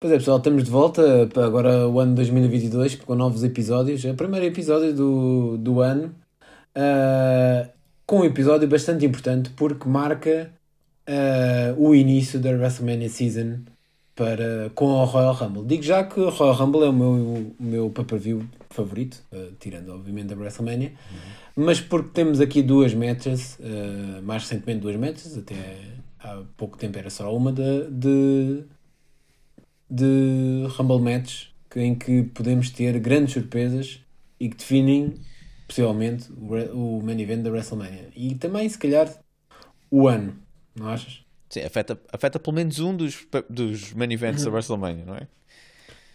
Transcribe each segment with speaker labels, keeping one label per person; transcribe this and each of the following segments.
Speaker 1: Pois é, pessoal, estamos de volta para agora o ano 2022 com novos episódios. É o primeiro episódio do, do ano, uh, com um episódio bastante importante porque marca uh, o início da WrestleMania Season para, com o Royal Rumble. Digo já que o Royal Rumble é o meu, o meu pay-per-view favorito, uh, tirando obviamente a WrestleMania, uhum. mas porque temos aqui duas matches, mais recentemente duas matches, até há pouco tempo era só uma de, de de Rumble Match em que podemos ter grandes surpresas e que definem possivelmente o, main event da WrestleMania. E também, se calhar, o ano, não achas?
Speaker 2: Sim, afeta, afeta pelo menos um dos, dos main events da WrestleMania, não é?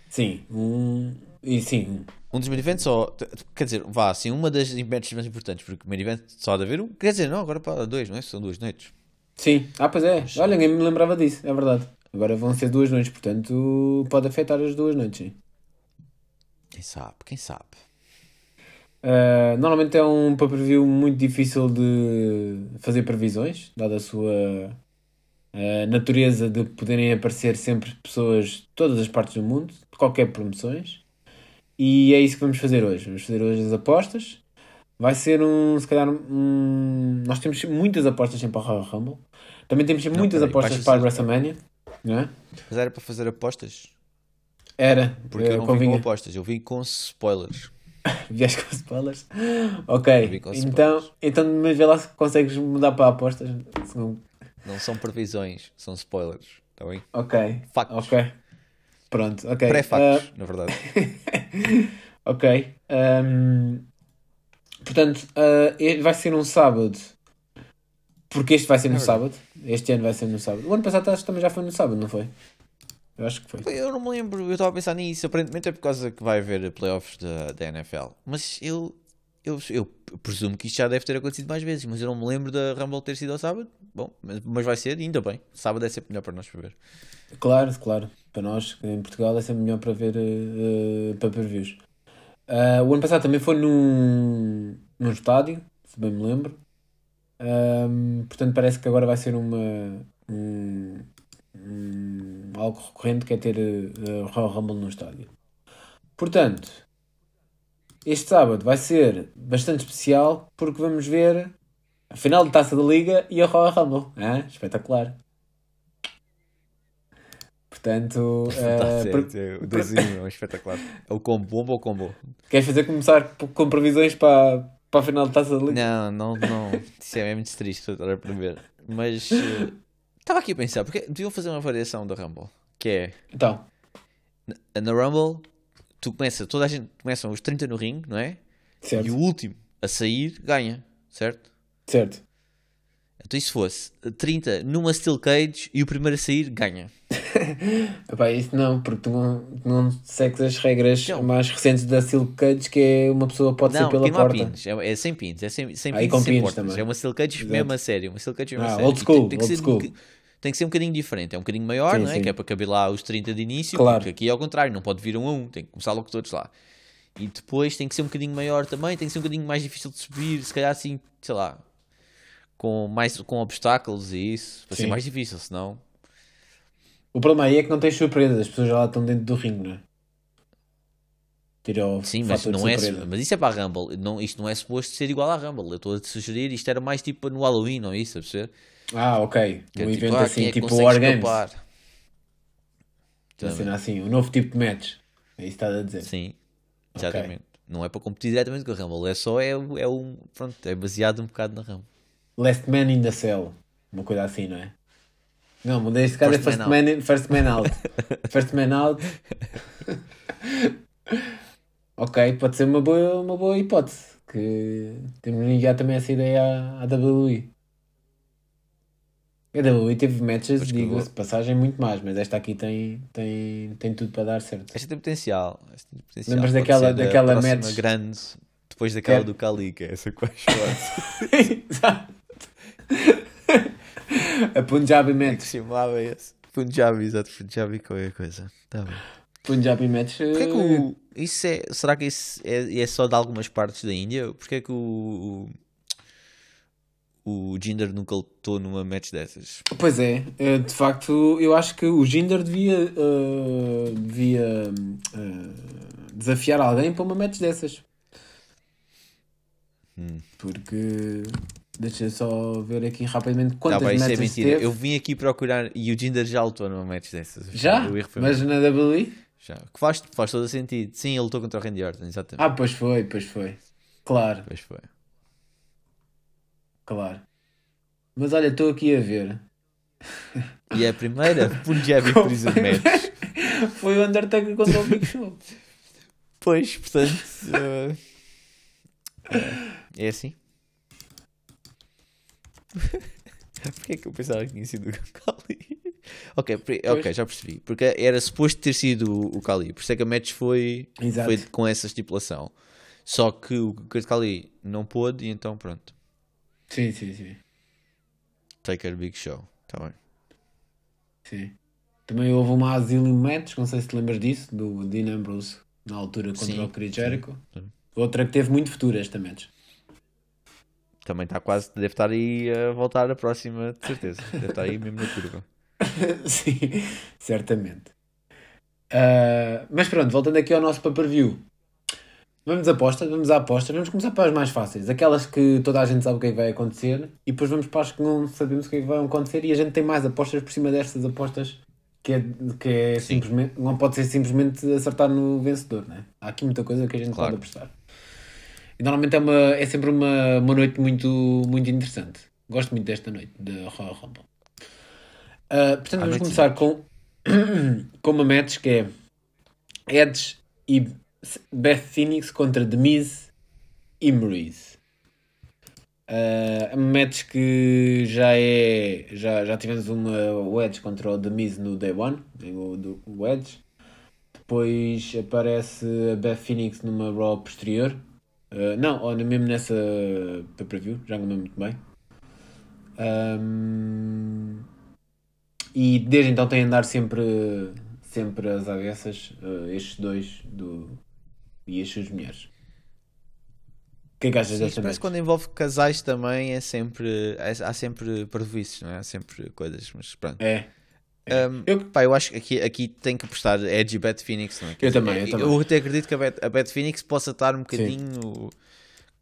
Speaker 1: Sim, um. E sim.
Speaker 2: Um dos main events só. Quer dizer, vá, assim, uma das matches mais importantes, porque o main event só há de haver um. Quer dizer, não, agora para dois, não é? São duas noites.
Speaker 1: Sim, ah, pois é. Olha, ninguém me lembrava disso, é verdade. Agora vão ser duas noites, portanto pode afetar as duas noites. Sim.
Speaker 2: Quem sabe, quem sabe.
Speaker 1: Uh, normalmente é um pay-per-view muito difícil de fazer previsões, dada a sua uh, natureza de poderem aparecer sempre pessoas de todas as partes do mundo, de qualquer promoções. E é isso que vamos fazer hoje. Vamos fazer hoje as apostas. Vai ser um, se calhar, um... nós temos muitas apostas sempre para o Royal Rumble. Também temos Não, muitas apostas para a WrestleMania. É?
Speaker 2: Mas era para fazer apostas?
Speaker 1: Era,
Speaker 2: porque eu não convinha. vim com apostas, eu vim com spoilers.
Speaker 1: Vieste com spoilers? Ok, com então, spoilers. então mas vê lá se consegues mudar para apostas.
Speaker 2: Não... não são previsões, são spoilers, está bem?
Speaker 1: Ok,
Speaker 2: factos.
Speaker 1: Ok, pronto, ok.
Speaker 2: Pré-factos, uh... na verdade.
Speaker 1: ok, um... portanto, uh, vai ser um sábado porque este vai ser no é sábado. Este ano vai ser no sábado. O ano passado acho que também já foi no sábado, não foi? Eu acho que foi.
Speaker 2: Eu não me lembro, eu estava a pensar nisso. Aparentemente é por causa que vai haver playoffs da, da NFL. Mas eu, eu, eu presumo que isto já deve ter acontecido mais vezes. Mas eu não me lembro da Rumble ter sido ao sábado. Bom, mas, mas vai ser, ainda bem. Sábado é sempre melhor para nós para ver.
Speaker 1: Claro, claro. Para nós, em Portugal, é sempre melhor para ver uh, para ver views. Uh, o ano passado também foi num, num estádio, se bem me lembro. Um, portanto, parece que agora vai ser uma, um, um, algo recorrente que é ter uh, Royal Rumble no estádio. Portanto, este sábado vai ser bastante especial porque vamos ver a final de taça da Liga e a Royal Rumble. Ah, espetacular. Portanto,
Speaker 2: uh, per... é, o doisinho é espetacular. É o combo, bomba ou combo?
Speaker 1: Queres fazer começar com previsões para, para a final de taça de liga.
Speaker 2: Não, não, não. Isso é muito triste estar a prever. Mas uh, estava aqui a pensar, porque deviam fazer uma variação da Rumble. Que é.
Speaker 1: Então.
Speaker 2: Na, na Rumble, tu começa, toda a gente começa os 30 no ringue, não é?
Speaker 1: Certo.
Speaker 2: E o último a sair ganha, certo?
Speaker 1: Certo.
Speaker 2: Então, e se fosse 30 numa Steel Cage e o primeiro a sair ganha?
Speaker 1: Epá, isso não, porque tu não, não segues as regras não. mais recentes da Steel Cage, que é uma pessoa pode
Speaker 2: não,
Speaker 1: ser pela
Speaker 2: não
Speaker 1: porta.
Speaker 2: Pins, é, é sem pins, é sem, sem
Speaker 1: ah,
Speaker 2: pins, sem
Speaker 1: pins também.
Speaker 2: É uma Steel Cage Exato. mesmo a sério, uma Steel Cage mesmo
Speaker 1: ah,
Speaker 2: a sério.
Speaker 1: Old school,
Speaker 2: tem, tem,
Speaker 1: old
Speaker 2: que ser,
Speaker 1: school.
Speaker 2: tem que ser um bocadinho diferente, é um bocadinho maior,
Speaker 1: sim,
Speaker 2: não é?
Speaker 1: Sim.
Speaker 2: Que é para caber lá os 30 de início,
Speaker 1: claro.
Speaker 2: porque aqui é ao contrário, não pode vir um a um, tem que começar logo todos lá. E depois tem que ser um bocadinho maior também, tem que ser um bocadinho mais difícil de subir, se calhar assim, sei lá, com, mais, com obstáculos e isso, Sim. ser mais difícil, senão.
Speaker 1: O problema aí é que não tens surpresas, as pessoas já lá estão dentro do ringue, não é? Tira o
Speaker 2: Sim, mas, não é, mas isso é para a Rumble. Não, isto não é suposto ser igual à Rumble. Eu estou a te sugerir, isto era mais tipo no Halloween, não é isso? A perceber?
Speaker 1: Ah, ok.
Speaker 2: Que
Speaker 1: um
Speaker 2: é
Speaker 1: evento
Speaker 2: tipo, ah,
Speaker 1: assim,
Speaker 2: é
Speaker 1: tipo War Games.
Speaker 2: Também.
Speaker 1: assim, um novo tipo de match. É isso que estás a dizer.
Speaker 2: Sim, exatamente. Okay. Não é para competir diretamente com a Rumble, é só é, é um. Pronto, é baseado um bocado na Rumble.
Speaker 1: Last Man in the Cell. Uma coisa assim, não é? Não, mas neste caso first é First Man, man, first man Out. first Man Out. ok, pode ser uma boa, uma boa hipótese. Que temos de enviar também essa ideia à, à WWE. A WWE teve matches, digo-se, passagem muito mais, mas esta aqui tem, tem, tem tudo para dar certo.
Speaker 2: Esta tem potencial. Esta tem potencial.
Speaker 1: Lembras daquela, daquela match?
Speaker 2: grande, depois daquela é. do Kali, que é essa que
Speaker 1: Exato. A Punjabi match.
Speaker 2: que chamava esse? Punjabi, exato, Punjabi qualquer coisa. Tá bem.
Speaker 1: Punjabi match.
Speaker 2: Porquê que o, isso é, será que isso é, é só de algumas partes da Índia? Porquê que o, o Jinder nunca lutou numa match dessas.
Speaker 1: Pois é, eh, de facto, eu acho que o Jinder devia, uh, devia uh, desafiar alguém para uma match dessas.
Speaker 2: Hum.
Speaker 1: Porque deixa só ver aqui rapidamente quantas
Speaker 2: Tá bem, isso é
Speaker 1: matches
Speaker 2: mentira.
Speaker 1: teve.
Speaker 2: Eu vim aqui procurar e o Jinder já lutou numa match dessas.
Speaker 1: Já? Mas na WWE?
Speaker 2: Já. Que faz, faz todo sentido. Sim, ele lutou contra o Randy Orton, exatamente.
Speaker 1: Ah, pois foi, pois foi. Claro,
Speaker 2: Pois foi.
Speaker 1: claro. Mas olha, estou aqui a ver.
Speaker 2: E é a primeira Punjabi Prison Match.
Speaker 1: Foi o Undertaker contra o Big Show.
Speaker 2: Pois, portanto. eh, é assim. Porquê é que eu pensava que tinha sido o Kali? ok, ok, já percebi. Porque era suposto ter sido o Kali. Por isso é que a match foi,
Speaker 1: Exato.
Speaker 2: foi com essa estipulação. Só que o Kali não pôde e então pronto.
Speaker 1: Sim, sim, sim.
Speaker 2: Taker Big Show. Tá bem.
Speaker 1: sim. Também houve uma Asylum Match, não sei se te lembras disso, do Dean Ambrose, na altura contra
Speaker 2: Sim,
Speaker 1: o Chris Jericho.
Speaker 2: sim.
Speaker 1: Outra que teve muito futuro esta match.
Speaker 2: Também está quase. Deve estar aí a voltar a próxima, de certeza. Deve estar aí mesmo na curva.
Speaker 1: Sim, certamente. Ah, mas pronto, voltando aqui ao nosso pay-per-view. Vamos apostas, vamos à aposta. Vamos começar para as mais fáceis, aquelas que toda a gente sabe o que é que vai acontecer, e depois vamos para as que não sabemos o que é que vai acontecer, e a gente tem mais apostas por cima destas apostas que é, que é
Speaker 2: Sim.
Speaker 1: simplesmente, não pode ser simplesmente acertar no vencedor, né? Há aqui muita coisa que a gente
Speaker 2: Claro.
Speaker 1: pode apostar. E normalmente é, uma, é sempre uma, uma noite muito, muito interessante. Gosto muito desta noite de Royal Rumble. Ah, portanto, vamos começar com, com uma match que é Edge e Beth Phoenix contra The Miz e Maurice. Ah, é uma match que já é. Já, já tivemos uma o Edge contra o The Miz no Day One, o, do- o Edge. Depois aparece a Beth Phoenix numa Raw posterior. Ah, não, ou mesmo nessa pay-per-view, já não me lembro muito bem. Ahm, e desde então tem a andar sempre, sempre às avessas ah, estes dois do, e as suas mulheres. O que é que achas desta
Speaker 2: que quando envolve casais também é sempre. é- há sempre parvoíces, não é? Há sempre coisas, mas pronto.
Speaker 1: É.
Speaker 2: Um,
Speaker 1: Eu-
Speaker 2: pá, eu acho que aqui, aqui tem que apostar Edge e Beth Phoenix, não é?
Speaker 1: Eu
Speaker 2: dizer,
Speaker 1: também, eu
Speaker 2: é-
Speaker 1: também.
Speaker 2: Eu até acredito que a Beth, a Phoenix possa estar um bocadinho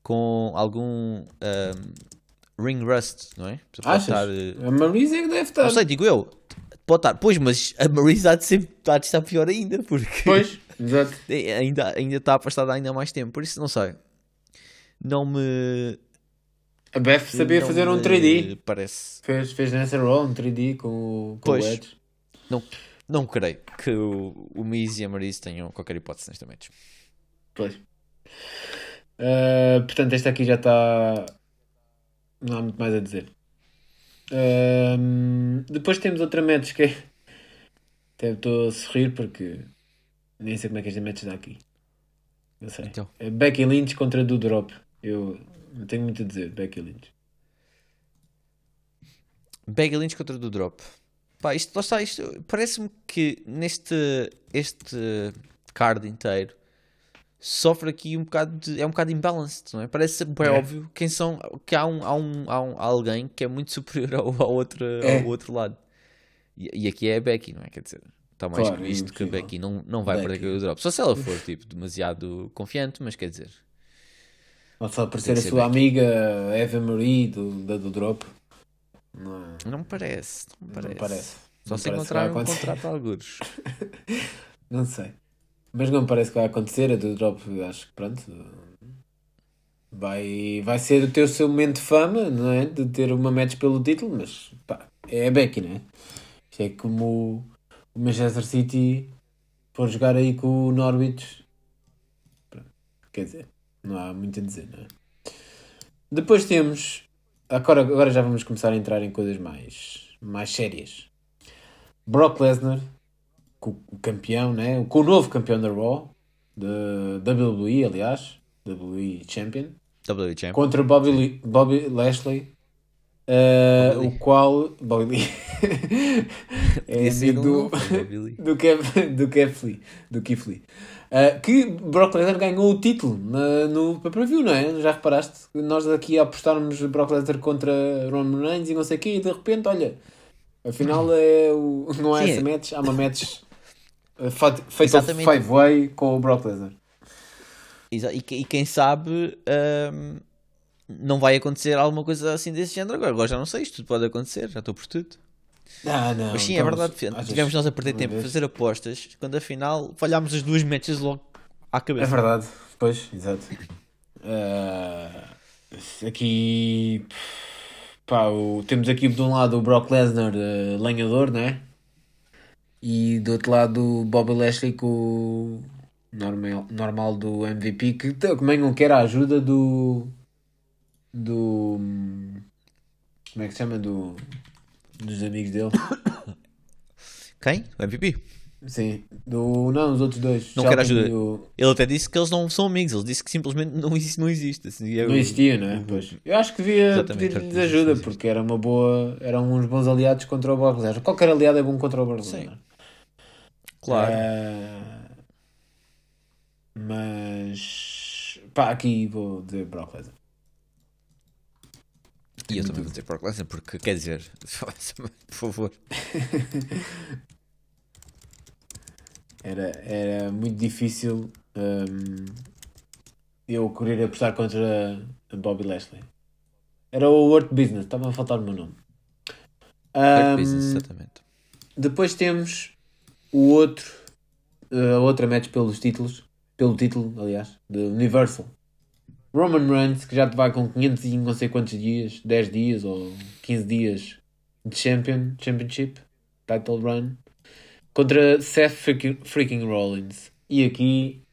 Speaker 2: com algum um, ring rust, não é? Pode estar, eh,
Speaker 1: A Maurice é que deve estar.
Speaker 2: não sei, digo eu. Pode estar, pois, mas a Marisa há de, sempre, há de estar pior ainda, porque
Speaker 1: Pois, exato.
Speaker 2: É, ainda, ainda está afastada ainda mais tempo, por isso não sei. Não me.
Speaker 1: A Beth sabia
Speaker 2: não
Speaker 1: fazer um
Speaker 2: me
Speaker 1: 3D.
Speaker 2: Parece.
Speaker 1: Fez, fez nessa Raw um 3D com, o- com
Speaker 2: Pois.
Speaker 1: o Edge.
Speaker 2: Não, não creio que o, o Miz e a Maryse tenham qualquer hipótese nesta match.
Speaker 1: Pois. Ah, portanto, esta aqui já está. Não há muito mais a dizer. Ahm, depois temos outra match que é. Até estou a sorrir porque nem sei como é que esta match dá aqui. Não sei.
Speaker 2: Então.
Speaker 1: É Becky Lynch contra Do Drop. Eu não tenho muito a dizer, Becky Lynch.
Speaker 2: Becky Lynch contra do Drop. Pá, isto, lá está, isto parece-me que neste este card inteiro sofre aqui um bocado de, é um bocado imbalanced, não é? Parece bem
Speaker 1: É.
Speaker 2: óbvio quem são, que há, um, há, um, há, um, alguém que é muito superior ao, ao, outro,
Speaker 1: É.
Speaker 2: ao outro lado. E, e aqui é a Becky, não é? Quer dizer, está mais
Speaker 1: Claro,
Speaker 2: que visto que a. Becky não, não vai
Speaker 1: Becky.
Speaker 2: perder o Drop. Só se ela for tipo demasiado confiante, mas quer dizer,
Speaker 1: Ou só aparecer a sua amiga Eva Marie do, da do Drop. Não,
Speaker 2: não me parece, não me
Speaker 1: não
Speaker 2: parece.
Speaker 1: parece.
Speaker 2: Só
Speaker 1: Não
Speaker 2: se
Speaker 1: parece
Speaker 2: encontrar um contrato a algures.
Speaker 1: Não sei. Mas não parece que vai acontecer. A do Drop, acho que pronto. Vai, vai ser o teu seu momento de fama, não é? De ter uma match pelo título, mas pá, é a Becky, não é? Isto é como o Manchester City for jogar aí com o Norwich. Pronto. Quer dizer, não há muito a dizer, não é? Depois temos. Agora, agora já vamos começar a entrar em coisas mais, mais sérias. Brock Lesnar com o campeão, né? com o novo campeão da Raw, da WWE, aliás, WWE Champion,
Speaker 2: WWE Champ.
Speaker 1: contra Bobby, Lee- Bobby Lashley Uh,
Speaker 2: Bobby
Speaker 1: o qual. Bobby Lee. é amigo do, do, Kev, do Kev Lee. Do Keith Lee. Uh, que Brock Lesnar ganhou o título no pay-per-view, não é? Já reparaste? Nós aqui a apostarmos Brock Lesnar contra Roman Reigns e não sei o quê, e de repente, olha, afinal é o, não é
Speaker 2: Sim,
Speaker 1: essa
Speaker 2: é.
Speaker 1: match, há uma match fa- feita five-way com o Brock Lesnar.
Speaker 2: E, e quem sabe ahm, não vai acontecer alguma coisa assim desse género agora. Agora já não sei, isto tudo pode acontecer, já estou por tudo.
Speaker 1: Ah, não,
Speaker 2: Mas sim,
Speaker 1: então,
Speaker 2: é verdade,
Speaker 1: achas-
Speaker 2: tivemos nós a perder tempo a fazer apostas quando afinal falhámos as duas matches logo à
Speaker 1: É
Speaker 2: cabeça.
Speaker 1: verdade, pois, exato. Ah, aqui, pá, o- temos aqui de um lado o Brock Lesnar, eh, lenhador, né? E do outro lado o Bobby Lashley com o normal, normal do MVP, que também não quer a ajuda do. do. como é que se chama? Do, dos amigos dele.
Speaker 2: Quem? O MVP.
Speaker 1: Sim, do. não, os outros dois.
Speaker 2: Não quer
Speaker 1: Shelton
Speaker 2: ajuda. Ele até disse que eles não são amigos, ele disse que simplesmente não existe. Não existe assim, é
Speaker 1: Não existia, não é? Pois. Eu acho que devia pedir-lhes ajuda, porque era uma boa, eram uns bons aliados contra o Lesnar. Qualquer aliado é bom contra o Brock
Speaker 2: Sim. Claro.
Speaker 1: Eh, mas pá, aqui vou dizer Brock Lesnar.
Speaker 2: E eu também vou dizer Brock Lesnar, porque quer dizer, por favor.
Speaker 1: Era, era muito difícil hum, eu querer apostar contra Bobby Lashley. Era o World Business, estava a faltar o meu nome. Hum,
Speaker 2: business, exatamente.
Speaker 1: Depois temos o outro, eh, a outra match pelos títulos, pelo título, aliás, de Universal. Roman Reigns, que já te vai com 500 e não sei quantos dias, 10 dias ou 15 dias de champion, Championship, Title Run, contra Seth freaking, Rollins. E aqui,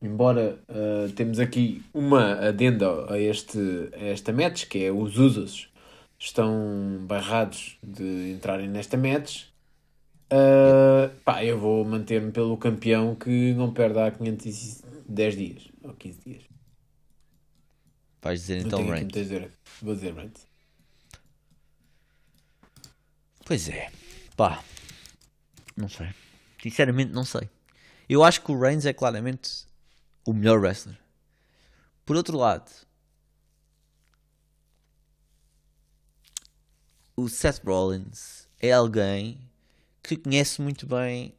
Speaker 1: embora eh, temos aqui uma adenda a, este, a esta match, que é os Usos estão barrados de entrarem nesta match. Uh, pá, eu vou manter-me pelo campeão que não perde há 510 dias ou 15 dias.
Speaker 2: Vais dizer
Speaker 1: Não
Speaker 2: então
Speaker 1: tenho a dizer. Vou dizer Reigns.
Speaker 2: Pois é, pá, não sei. Sinceramente, não sei. Eu acho que o Reigns é claramente o melhor wrestler. Por outro lado, o Seth Rollins é alguém que conhece muito bem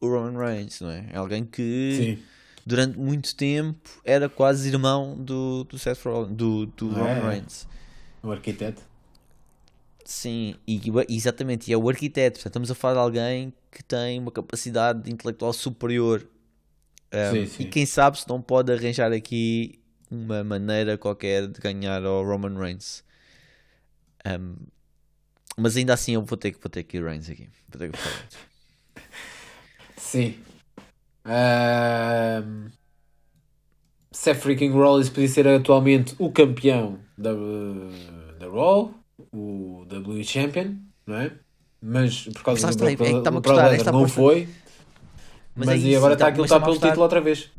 Speaker 2: o Roman Reigns, não é? É alguém que
Speaker 1: Sim.
Speaker 2: Durante muito tempo era quase irmão do, do Seth Rollins, do, do
Speaker 1: Ah,
Speaker 2: Roman
Speaker 1: é?
Speaker 2: Reigns.
Speaker 1: O arquiteto.
Speaker 2: Sim, e, exatamente, e é o arquiteto. Portanto, estamos a falar de alguém que tem uma capacidade intelectual superior. Um,
Speaker 1: Sim, sim.
Speaker 2: E quem sabe se não pode arranjar aqui uma maneira qualquer de ganhar ao Roman Reigns. Um, mas ainda assim eu vou ter que vou ter que ir Reigns aqui. Vou ter que.
Speaker 1: Sim. Ahm, Seth freaking Rollins podia ser atualmente o campeão da, da Raw, o WWE Champion, não é? Mas por causa do Brock,
Speaker 2: é que está-me a
Speaker 1: do Brock
Speaker 2: custar
Speaker 1: Lesnar
Speaker 2: esta
Speaker 1: não foi.
Speaker 2: Mas
Speaker 1: Mas,
Speaker 2: é
Speaker 1: e
Speaker 2: isso,
Speaker 1: agora
Speaker 2: então,
Speaker 1: está
Speaker 2: está-me a
Speaker 1: pelo
Speaker 2: custar.
Speaker 1: título outra vez.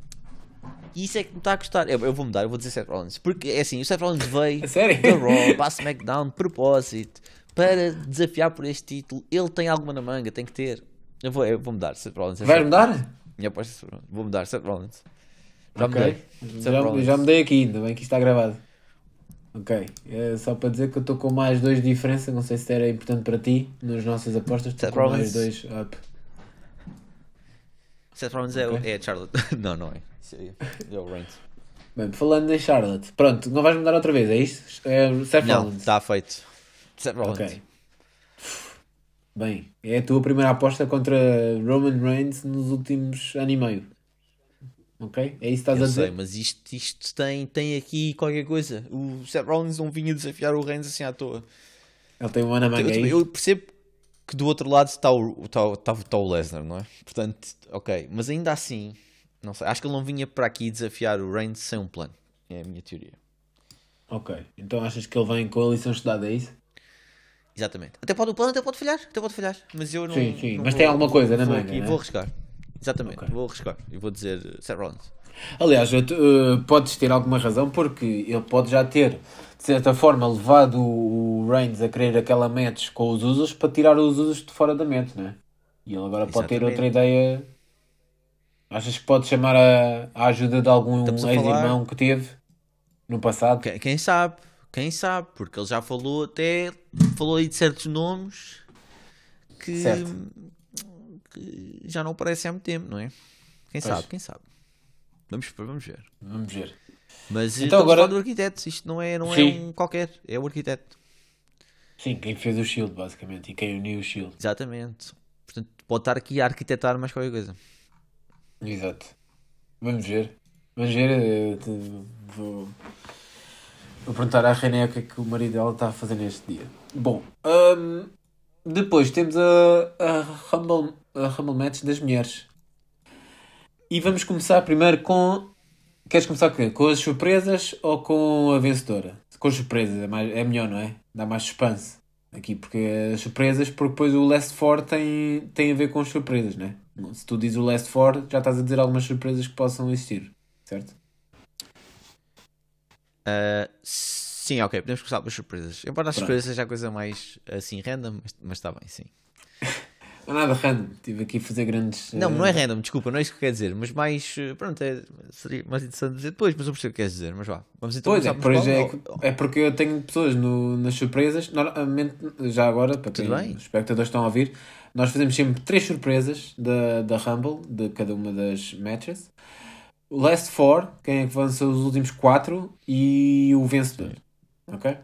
Speaker 2: E isso é que me está a custar. Eu, eu vou mudar, eu vou dizer Seth Rollins. Porque é assim, o Seth Rollins veio
Speaker 1: sério?
Speaker 2: da Raw para a SmackDown de propósito para desafiar por este título. Ele tem alguma na manga, tem que ter. Eu vou, eu vou mudar, Seth Rollins. é
Speaker 1: Vais
Speaker 2: Seth
Speaker 1: mudar?
Speaker 2: É. Vou mudar, Seth Rollins. Já
Speaker 1: Ok.
Speaker 2: mudei.
Speaker 1: Já, já mudei aqui, ainda bem que isto está gravado. Ok. É só para dizer que eu estou com mais dois de diferença. Não sei se era importante para ti nas nossas apostas. Estou
Speaker 2: Seth
Speaker 1: com
Speaker 2: Rollins.
Speaker 1: mais dois up.
Speaker 2: Seth Rollins é, o-
Speaker 1: Ok.
Speaker 2: é a Charlotte. não, não é. Isso É o Reigns.
Speaker 1: Bem, falando em Charlotte, pronto, não vais mudar outra vez, é isto? É Seth
Speaker 2: Não,
Speaker 1: Rollins.
Speaker 2: está feito. Seth Rollins.
Speaker 1: Ok. Bem, é a tua primeira aposta contra Roman Reigns nos últimos ano e meio. Ok? É isso que estás
Speaker 2: Eu
Speaker 1: a dizer?
Speaker 2: sei, mas isto, isto tem, tem aqui qualquer coisa. O Seth Rollins não vinha desafiar o Reigns assim à toa.
Speaker 1: Ele tem um ano a manga
Speaker 2: Eu,
Speaker 1: aí.
Speaker 2: eu percebo que do outro lado está o, está, o- está, o- está o Lesnar, não é? Portanto, ok. Mas ainda assim, não sei. Acho que ele não vinha para aqui desafiar o Reigns sem um plano. É a minha teoria.
Speaker 1: Ok. Então achas que ele vem com a lição estudada, é isso?
Speaker 2: Exatamente. Até pode o plano, até pode falhar. Até pode falhar. Mas eu não.
Speaker 1: Sim, sim,
Speaker 2: não
Speaker 1: mas
Speaker 2: vou-
Speaker 1: tem alguma coisa na manga,
Speaker 2: aqui,
Speaker 1: né?
Speaker 2: Vou arriscar. Exatamente,
Speaker 1: Ok.
Speaker 2: vou arriscar e vou dizer uh, Seth Rollins.
Speaker 1: Aliás, uh, podes ter alguma razão porque ele pode já ter, de certa forma, levado o Reigns a querer aquela match com os Usos para tirar os Usos de fora da match, né? E ele agora pode ter
Speaker 2: Exatamente.
Speaker 1: outra ideia. Achas que pode chamar a, a ajuda de algum ex-irmão que teve no passado?
Speaker 2: Quem, quem sabe? Quem sabe? Porque ele já falou até. Falou aí de certos nomes que,
Speaker 1: Certo.
Speaker 2: que já não aparecem há muito tempo, não é? Quem
Speaker 1: Pois.
Speaker 2: sabe? Quem sabe? Vamos, vamos ver.
Speaker 1: Vamos ver.
Speaker 2: Mas
Speaker 1: Então agora-
Speaker 2: do arquiteto, isto não é, não é um qualquer, é o arquiteto.
Speaker 1: Sim, quem fez o Shield, basicamente, e quem uniu o Shield.
Speaker 2: Exatamente. Portanto, pode estar aqui a arquitetar mais qualquer coisa.
Speaker 1: Exato. Vamos ver. Vamos ver. eh, Vou, vou perguntar à René o que é que o marido dela está a fazer neste dia. Bom, hum, depois temos a, a, Rumble, a Rumble Match das mulheres. E vamos começar primeiro com. Queres começar com, com as surpresas ou com a vencedora? Com as surpresas é, mais, é melhor, não é? Dá mais suspense aqui, porque as surpresas, porque depois o Last Four tem, tem a ver com as surpresas, não é? Se tu dizes o Last Four, já estás a dizer algumas surpresas que possam existir, certo?
Speaker 2: Ah, sim, ok, podemos começar pelas surpresas. Embora as
Speaker 1: Pronto.
Speaker 2: surpresas seja a coisa mais assim random, mas- está bem, sim.
Speaker 1: Não é nada random, estive aqui a fazer grandes.
Speaker 2: Não, não é random, desculpa, não é isso que quer dizer, mas mais. Pronto, é, seria mais interessante dizer depois, mas eu percebo o que queres dizer, mas vá. Vamos então
Speaker 1: Pois é,
Speaker 2: por
Speaker 1: é, é porque eu tenho pessoas no, nas surpresas, normalmente, já agora, para quem
Speaker 2: Tudo bem.
Speaker 1: os espectadores estão a ouvir, nós fazemos sempre três surpresas da, da Rumble, de cada uma das matches. O Last Four, quem é que avança os últimos quatro, e o vencedor. Ok?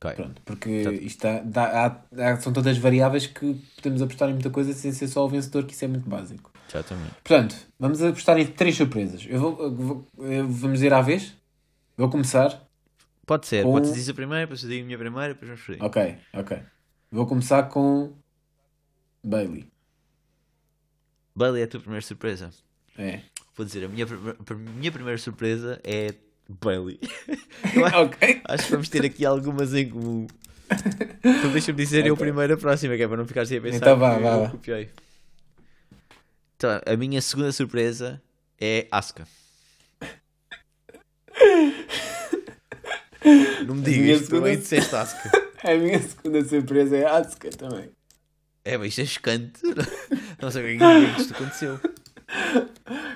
Speaker 2: Ok.
Speaker 1: Pronto, porque
Speaker 2: Portanto-
Speaker 1: isto dá, dá- há- há- são todas variáveis que podemos apostar em muita coisa sem ser só o vencedor, que isso é muito básico.
Speaker 2: Exatamente.
Speaker 1: Portanto, vamos apostar em três surpresas. Eu vou, eu vou- eu- vamos ir à vez? Vou começar.
Speaker 2: Pode ser,
Speaker 1: Com-
Speaker 2: pode dizer a primeira, depois eu digo a minha primeira, depois vamos aí.
Speaker 1: Ok, ok. Vou começar com Bailey.
Speaker 2: Bailey é a tua primeira surpresa.
Speaker 1: É.
Speaker 2: Vou dizer, a minha, a minha primeira surpresa é Bailey. Eu acho,
Speaker 1: ok.
Speaker 2: acho que vamos ter aqui algumas em comum. Então deixa-me dizer eu
Speaker 1: Ok.
Speaker 2: primeiro a próxima, que é para não ficar sem a pensar
Speaker 1: Então vá, vá,
Speaker 2: eu copiei. Então, a minha segunda surpresa é Asuka. Não me digas,
Speaker 1: segunda-
Speaker 2: também disseste Asuka.
Speaker 1: A minha segunda surpresa é Asuka também.
Speaker 2: É, mas isto é chocante. Não sei o que é que isto aconteceu.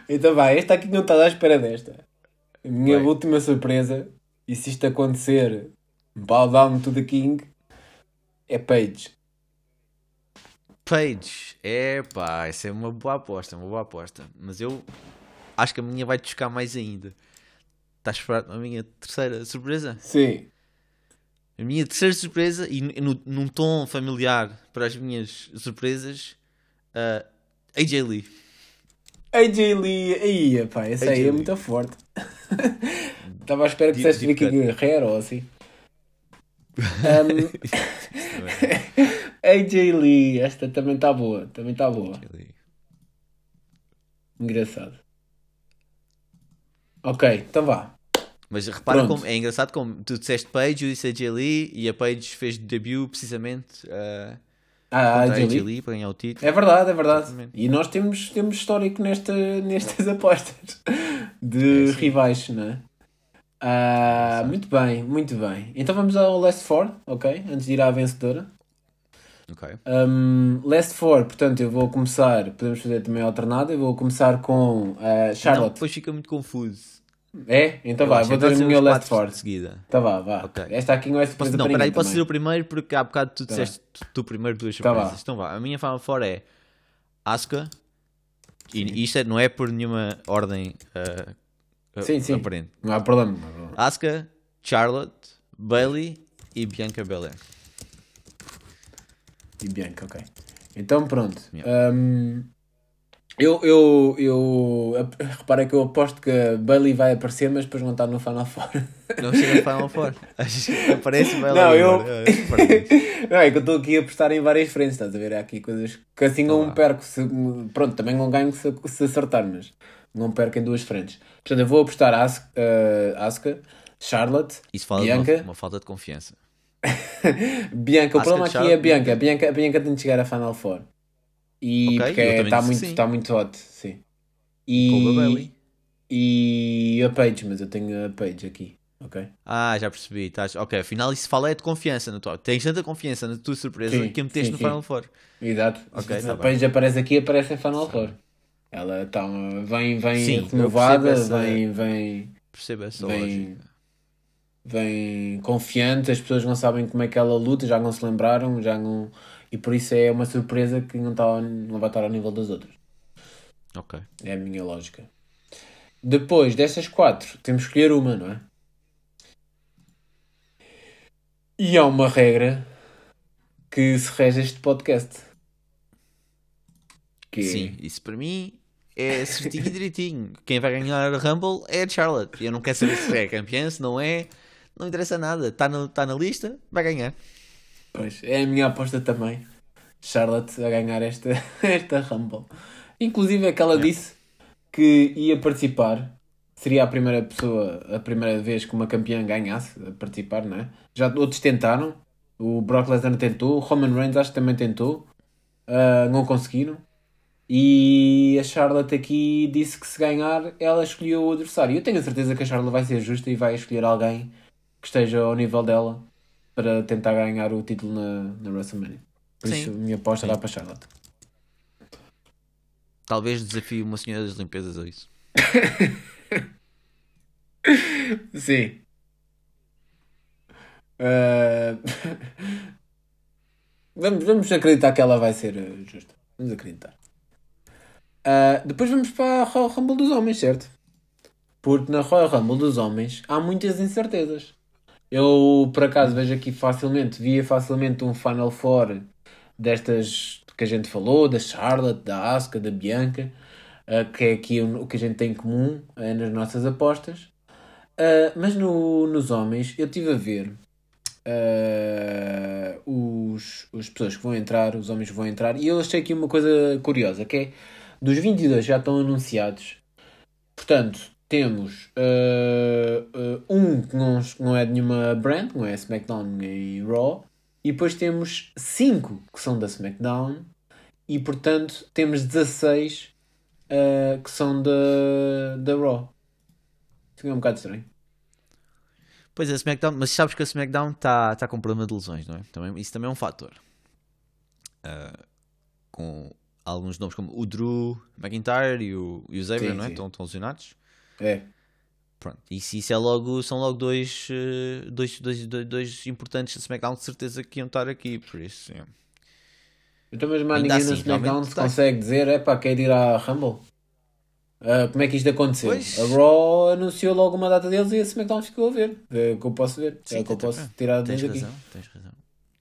Speaker 1: Então vai, esta aqui não está à espera desta. A minha
Speaker 2: Vai.
Speaker 1: última surpresa, e se isto acontecer, bow down to the king, é Paige.
Speaker 2: Page, é pá, essa é uma boa aposta, uma boa aposta. Mas eu acho que a minha vai chocar mais ainda. Estás para a minha terceira surpresa?
Speaker 1: Sim.
Speaker 2: A minha terceira surpresa, e no, num tom familiar para as minhas surpresas, uh, AJ Lee.
Speaker 1: AJ Lee, aí, pá, essa aí
Speaker 2: AJ
Speaker 1: é
Speaker 2: Lee.
Speaker 1: muito forte. Estava à espera que
Speaker 2: deep
Speaker 1: Vicky. Guerrero ou assim. Um, AJ Lee, esta também está boa, também está boa. Engraçado. Ok, então vá.
Speaker 2: Mas repara
Speaker 1: Pronto.
Speaker 2: como é engraçado como tu disseste Page, eu disse AJ Lee e a Page fez debut precisamente uh,
Speaker 1: Ah,
Speaker 2: a
Speaker 1: Lee.
Speaker 2: Lee para ganhar o título.
Speaker 1: É verdade, é verdade.
Speaker 2: Exatamente.
Speaker 1: E nós temos, temos histórico nesta, nestas apostas de
Speaker 2: É,
Speaker 1: rivais, não é? Ah, muito bem, muito bem. Então vamos ao Last Four, ok? Antes de ir à vencedora.
Speaker 2: Ok.
Speaker 1: Um, last Four, portanto, eu vou começar. Podemos fazer também alternado. Eu vou começar com
Speaker 2: Não,
Speaker 1: Charlotte.
Speaker 2: depois fica muito confuso.
Speaker 1: É? Então
Speaker 2: Eu
Speaker 1: vá, vou ter o
Speaker 2: dizer
Speaker 1: meu Last Four.
Speaker 2: de seguida.
Speaker 1: Então vá, vá.
Speaker 2: Ok.
Speaker 1: Esta aqui não é
Speaker 2: Posso,
Speaker 1: surpresa
Speaker 2: não,
Speaker 1: para
Speaker 2: peraí, posso dizer o primeiro porque há bocado tu
Speaker 1: Tá
Speaker 2: disseste tu, tu primeiro duas
Speaker 1: Tá
Speaker 2: surpresas.
Speaker 1: vá.
Speaker 2: então vá, a minha Final Four é Asuka e isto é- não é por nenhuma ordem uh,
Speaker 1: Sim, sim.
Speaker 2: aparente.
Speaker 1: Não há problema. Não há problema.
Speaker 2: Asuka, Charlotte, Bailey e Bianca Belair.
Speaker 1: E Bianca, ok. Então pronto.
Speaker 2: Yeah.
Speaker 1: Um, eu, eu, eu repara que eu aposto que a Bailey vai aparecer, mas depois não está no Final Four.
Speaker 2: Não chega no Final Four. Aparece lá
Speaker 1: Não, eu-?
Speaker 2: Ah, parabéns.
Speaker 1: não, é que eu estou aqui a apostar em várias frentes, estás a ver? Há aqui coisas que assim não
Speaker 2: Tá.
Speaker 1: perco. Se, pronto, também não ganho se, se acertar, mas não perco em duas frentes. Portanto, eu vou apostar a Asuka, eh, Asuka, Charlotte,
Speaker 2: Isso fala de uma,
Speaker 1: Bianca.
Speaker 2: uma falta de confiança.
Speaker 1: Bianca. O
Speaker 2: Asuka,
Speaker 1: problema aqui é a Bianca. A Bianca, Bianca tem de chegar a Final Four. E
Speaker 2: Ok,
Speaker 1: porque está muito,
Speaker 2: sim.
Speaker 1: tá muito hot, sim.
Speaker 2: Com o
Speaker 1: E,
Speaker 2: Bailey.
Speaker 1: e a Paige, mas eu tenho a Paige aqui, ok?
Speaker 2: Ah, já percebi. Estás... Ok, afinal isso fala é de confiança. No teu... Tens tanta confiança na tua surpresa
Speaker 1: Sim,
Speaker 2: que a meteste
Speaker 1: sim,
Speaker 2: no
Speaker 1: sim.
Speaker 2: Final Four.
Speaker 1: Exato.
Speaker 2: Ok,
Speaker 1: Se
Speaker 2: tá
Speaker 1: a
Speaker 2: bem.
Speaker 1: Paige aparece aqui, aparece em Final Four. Ela tá, vem, vem
Speaker 2: Sim,
Speaker 1: renovada,
Speaker 2: percebo essa-
Speaker 1: vem, vem,
Speaker 2: Perceba essa
Speaker 1: Bem,
Speaker 2: lógica.
Speaker 1: vem confiante, as pessoas não sabem como é que ela luta, já não se lembraram, já não. E por isso é uma surpresa que não, tá, ao- não vai estar ao nível das outras.
Speaker 2: Ok.
Speaker 1: É a minha lógica. Depois destas quatro, temos que escolher uma, não é? E há uma regra que se rege este podcast. Que é-
Speaker 2: Sim, isso para mim é certinho e direitinho. Quem vai ganhar a Rumble é a Charlotte. Eu não quero saber se é campeã, se não é. Não interessa nada. Está na, tá na lista, vai ganhar.
Speaker 1: Pois, é a minha aposta também. Charlotte a ganhar esta, esta Rumble. Inclusive é que ela disse que ia participar. Seria a primeira pessoa, a primeira vez que uma campeã ganhasse a participar, não é? Já outros tentaram. O Brock Lesnar tentou, o Roman Reigns acho que também tentou. Ah, não conseguiram. E a Charlotte aqui disse que se ganhar, ela escolheu o adversário. Eu tenho a certeza que a Charlotte vai ser justa e vai escolher alguém que esteja ao nível dela para tentar ganhar o título na, na WrestleMania. Por
Speaker 2: Sim.
Speaker 1: isso, a minha aposta dá para a Charlotte.
Speaker 2: Talvez desafie uma senhora das limpezas a isso.
Speaker 1: Sim. Ah, vamos, vamos acreditar que ela vai ser eh, justa. Vamos acreditar. Ah, depois vamos para a Royal Rumble dos homens, certo? Porque na Royal Rumble dos homens há muitas incertezas. Eu, por acaso, vejo aqui facilmente, via facilmente um Final Four destas que a gente falou, da Charlotte, da Asuka, da Bianca, ah, que é aqui o que a gente tem em comum ah, nas nossas apostas. Ah, mas no, nos homens, eu estive a ver ah, os, as pessoas que vão entrar, os homens que vão entrar, e eu achei aqui uma coisa curiosa, que é, dos 22 já estão anunciados, portanto, temos ah, ah, um que não, não é de nenhuma brand, não é SmackDown nem Raw, e depois temos 5 que são da SmackDown, e portanto temos 16 ah, que são da, da Raw. É um bocado estranho.
Speaker 2: Pois é, a SmackDown, mas sabes que a SmackDown está tá com problema de lesões, não é? Também, isso também é um fator. Ah, com alguns nomes como o Drew McIntyre e o, e o Xavier,
Speaker 1: Sim,
Speaker 2: não é? estão lesionados.
Speaker 1: É.
Speaker 2: Pronto. E se isso é logo, são logo dois, eh, dois, dois, dois, dois importantes da SmackDown de certeza que iam estar aqui, por isso. sim.
Speaker 1: Então, mas mais ninguém no
Speaker 2: assim,
Speaker 1: SmackDown
Speaker 2: realmente
Speaker 1: se consegue dizer, é pá, quer ir à Rumble? Ah, como é que isto aconteceu?
Speaker 2: Pois.
Speaker 1: A Raw anunciou logo uma data deles e a SmackDown ficou a ver. É o que eu posso ver.
Speaker 2: Sim,
Speaker 1: é o que eu posso tirar
Speaker 2: Tens
Speaker 1: desde aqui.
Speaker 2: razão, tens razão.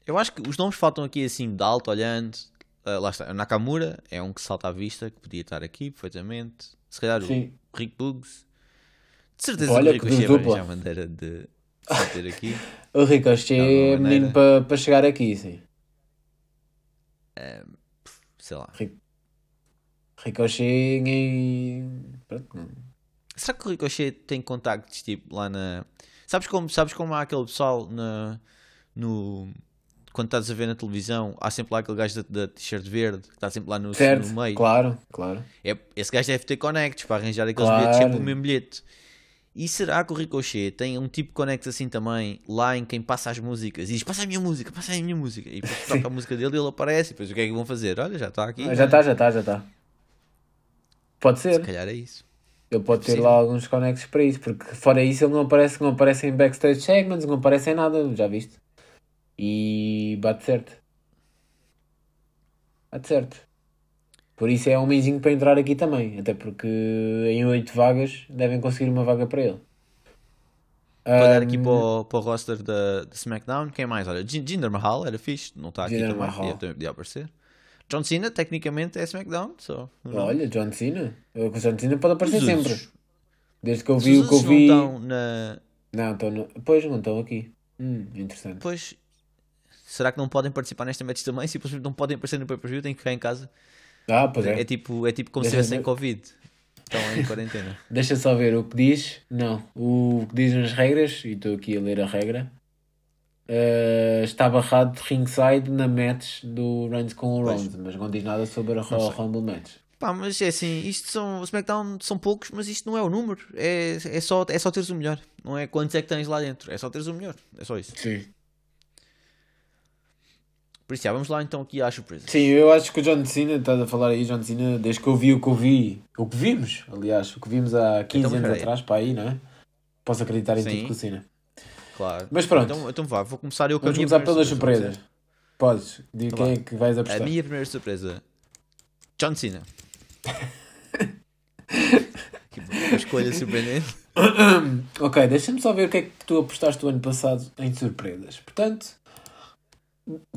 Speaker 2: Eu acho que os nomes faltam aqui assim de alto, olhando. Ah, lá está, Nakamura é um que salta à vista, que podia estar aqui perfeitamente. Se calhar
Speaker 1: Sim.
Speaker 2: o Rick Bugs. De certeza
Speaker 1: Olha,
Speaker 2: que o Ricochet vai arranjar maneira de ter aqui.
Speaker 1: O Ricochet é menino para para chegar aqui, sim.
Speaker 2: Sei lá.
Speaker 1: Ricochet em. Pronto, não.
Speaker 2: Será que o Ricochet tem contactos tipo lá na. Sabes como, sabes como há aquele pessoal na, no. Quando estás a ver na televisão, há sempre lá aquele gajo da, da t-shirt verde que está sempre lá no,
Speaker 1: Certo,
Speaker 2: no meio.
Speaker 1: claro, claro.
Speaker 2: É, esse gajo deve ter connects para arranjar aqueles
Speaker 1: Claro.
Speaker 2: bilhetes sempre o mesmo bilhete. E será que o Ricochet tem um tipo de connect assim também lá em quem passa as músicas e diz passa a minha música, passa a minha música e depois toca a música dele e ele aparece e depois o que é que vão fazer? Olha, já está aqui.
Speaker 1: Ah, já está, já está, já está. Pode
Speaker 2: Se
Speaker 1: ser.
Speaker 2: calhar é isso.
Speaker 1: Ele pode ter
Speaker 2: Possível.
Speaker 1: lá alguns conexos para isso, porque fora isso ele não aparece, não aparece em backstage segments, não aparece em nada, já viste? E bate certo. Bate certo. Por isso é um mêsinho para entrar aqui também, até porque em 8 vagas devem conseguir uma vaga para ele.
Speaker 2: Para olhar aqui para o, para o roster da, da SmackDown, quem mais? Olha, Jin- Jinder Mahal era fixe, não está aqui
Speaker 1: Jinder
Speaker 2: também,
Speaker 1: Mahal.
Speaker 2: podia, podia aparecer. John Cena, tecnicamente, é SmackDown, só.
Speaker 1: Olha, John Cena. O John Cena pode aparecer
Speaker 2: Os
Speaker 1: sempre. Desde que eu vi o que eu vi.
Speaker 2: não estão na.
Speaker 1: Não, estão no... Pois, não estão aqui. Hum, interessante.
Speaker 2: Pois, será que não podem participar nesta match também? Simplesmente não podem aparecer no pay-per-view, têm que ficar em casa.
Speaker 1: Ah, pois é.
Speaker 2: É tipo, é tipo como se
Speaker 1: Deixa
Speaker 2: estivessem
Speaker 1: ver.
Speaker 2: Covid. Estão em quarentena.
Speaker 1: Deixa só ver o que diz. Não, o que diz nas regras, e estou aqui a ler a regra. eh, está barrado de ringside na match do Reigns com o Rollins, mas não diz nada sobre a Royal Rumble match.
Speaker 2: Pá, mas é assim, isto são. O SmackDown são poucos, mas isto não é o número. É, é, só, é só teres o melhor. Não é quantos é que tens lá dentro. É só teres o melhor. É só isso.
Speaker 1: Sim.
Speaker 2: Por isso, já, vamos lá então aqui às surpresas.
Speaker 1: Sim, eu acho que o John Cena, estás a falar aí, John Cena, desde que eu vi o que eu vi, o que vimos, aliás, o que vimos há 15
Speaker 2: Então,
Speaker 1: anos atrás, para aí, não é? Posso acreditar em
Speaker 2: Sim.
Speaker 1: tudo com o Cena.
Speaker 2: Claro.
Speaker 1: Mas pronto.
Speaker 2: Então, então vá, vou começar eu com a
Speaker 1: Vamos
Speaker 2: minha
Speaker 1: começar pelas
Speaker 2: surpresa,
Speaker 1: surpresas. Podes, diga
Speaker 2: Então
Speaker 1: quem é que vais
Speaker 2: A
Speaker 1: apostar.
Speaker 2: minha primeira surpresa: John Cena. que escolha surpreendente.
Speaker 1: ok, deixa-me só ver o que é que tu apostaste o ano passado em surpresas. Portanto,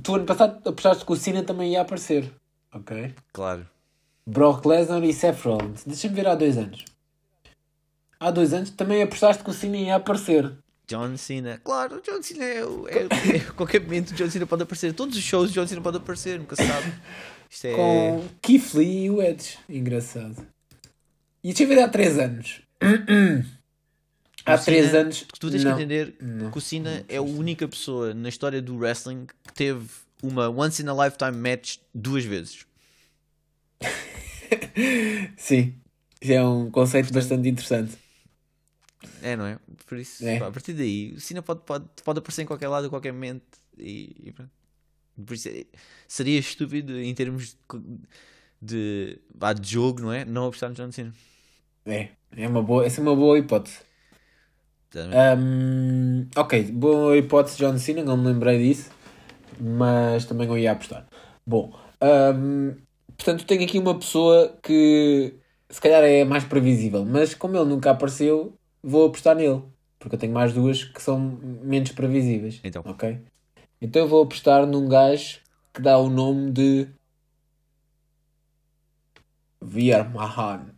Speaker 1: tu ano passado apostaste que o Cena também ia aparecer. Ok?
Speaker 2: Claro.
Speaker 1: Brock Lesnar e Seth Rollins. Deixa-me ver há dois anos. Há dois anos também apostaste que o Cena ia aparecer.
Speaker 2: John Cena. Claro, John Cena é, o- é, é- a qualquer momento John Cena pode aparecer. Todos os shows John Cena pode aparecer, nunca se sabe. Isto é.
Speaker 1: Com Keith Lee e o Edge. Engraçado. E deixa eu ver há três anos. há
Speaker 2: O
Speaker 1: três anos.
Speaker 2: Tu tens
Speaker 1: não.
Speaker 2: que entender
Speaker 1: Não.
Speaker 2: que o Cena é a única pessoa na história do wrestling que teve uma once in a lifetime match duas vezes.
Speaker 1: Sim. É um conceito bastante interessante.
Speaker 2: É, não é? Por isso,
Speaker 1: É.
Speaker 2: pá, a partir daí, o Cena pode, pode, pode aparecer em qualquer lado, a qualquer momento. E, e pronto. Por isso, seria estúpido em termos de, de, de jogo, não é? Não apostar no John Cena.
Speaker 1: É. É uma boa, essa é uma boa hipótese. Hum, ok, boa hipótese John Cena, não me lembrei disso, mas também não ia apostar. Bom, hum, portanto tenho aqui uma pessoa que se calhar é mais previsível, mas como ele nunca apareceu, vou apostar nele, porque eu tenho mais duas que são menos previsíveis.
Speaker 2: Então.
Speaker 1: Ok? Então eu vou apostar num gajo que dá o nome de Veer Mahan.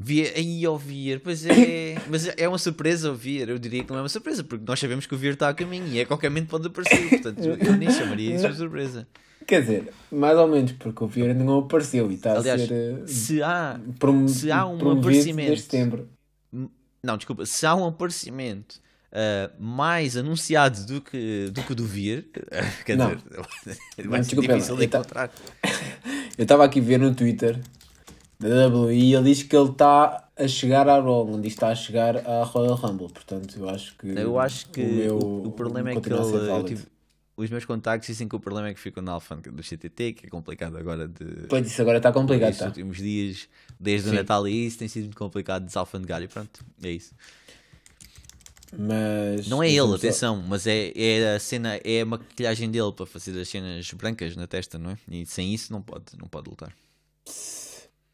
Speaker 2: Via, aí ao Vier, pois é, mas é uma surpresa ao Vier, eu diria que não é uma surpresa, porque nós sabemos que o Vier está a caminho e é a qualquer momento pode aparecer, portanto eu nem chamaria isso de surpresa.
Speaker 1: Quer dizer, mais ou menos, porque o Vieira não apareceu e está
Speaker 2: Aliás,
Speaker 1: a ser eh,
Speaker 2: Se há, se há um aparecimento-
Speaker 1: desde setembro.
Speaker 2: não, desculpa, se há um aparecimento ah, mais anunciado do que, do que do Vier, quer
Speaker 1: Não.
Speaker 2: dizer, vai ser difícil de encontrar.
Speaker 1: Eu estava aqui a ver no Twitter e ele diz que ele está a chegar à Raw, não diz que está a chegar à Royal Rumble. Portanto, eu acho que.
Speaker 2: Eu acho que
Speaker 1: o, meu
Speaker 2: o, o problema é que ele, tive- os meus contactos dizem que o problema é que ficou na alfândega do CTT, que é complicado agora de,
Speaker 1: Pois isso agora está complicado,
Speaker 2: estes
Speaker 1: tá?
Speaker 2: últimos dias, desde o
Speaker 1: Sim.
Speaker 2: Natal e isso, tem sido muito complicado de desalfandegar e pronto, é isso.
Speaker 1: Mas.
Speaker 2: Não é ele, atenção, mas é, é a cena, é a maquilhagem dele para fazer as cenas brancas na testa, não é? E sem isso não pode, não pode lutar.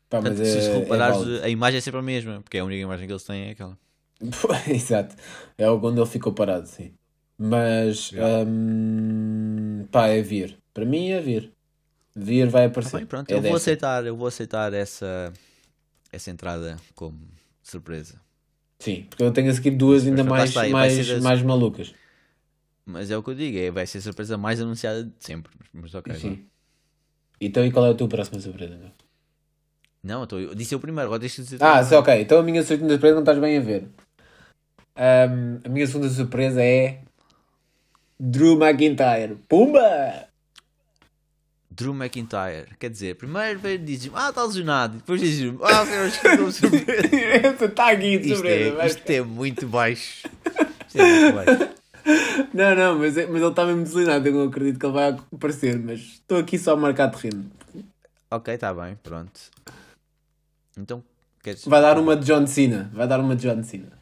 Speaker 1: Pá, mas
Speaker 2: Portanto, se
Speaker 1: é, é
Speaker 2: reparares,
Speaker 1: válido.
Speaker 2: a imagem é sempre a mesma, porque a única imagem que eles têm é aquela.
Speaker 1: Exato. É o onde ele ficou parado, sim. Mas. Hum, pá, é vir. Para mim é vir. Vir vai
Speaker 2: Tá
Speaker 1: aparecer.
Speaker 2: bem, pronto,
Speaker 1: É
Speaker 2: eu vou aceitar, eu vou aceitar essa, essa entrada como surpresa.
Speaker 1: Sim, porque eu tenho a seguir duas
Speaker 2: Mas
Speaker 1: ainda mais,
Speaker 2: está,
Speaker 1: mais,
Speaker 2: a-
Speaker 1: mais malucas.
Speaker 2: Mas é o que eu digo, é, vai ser a surpresa mais anunciada de sempre. Mas ok.
Speaker 1: Sim. Então, e qual é a tua próxima surpresa?
Speaker 2: Não, eu, tô- eu disse eu primeiro, agora deixa de dizer.
Speaker 1: Ah, sim, ok. Então a minha segunda surpresa não estás bem a ver. Ahm, a minha segunda surpresa é. Drew McIntyre. Pumba!
Speaker 2: Drew McIntyre. Quer dizer, primeiro veio e diz ah, está lesionado. Depois diz ah, eu acho que não surpresa.
Speaker 1: Está aqui de
Speaker 2: Isto
Speaker 1: surpresa.
Speaker 2: é,
Speaker 1: vai.
Speaker 2: isto é muito baixo. Isto é muito baixo.
Speaker 1: Não, não, mas, é- mas ele está mesmo desilionado. Eu não acredito que ele vai aparecer. Mas estou aqui só a marcar terreno.
Speaker 2: Ok, está bem, pronto. Então, queres...
Speaker 1: Vai dar uma de John Cena. Vai dar uma de John Cena.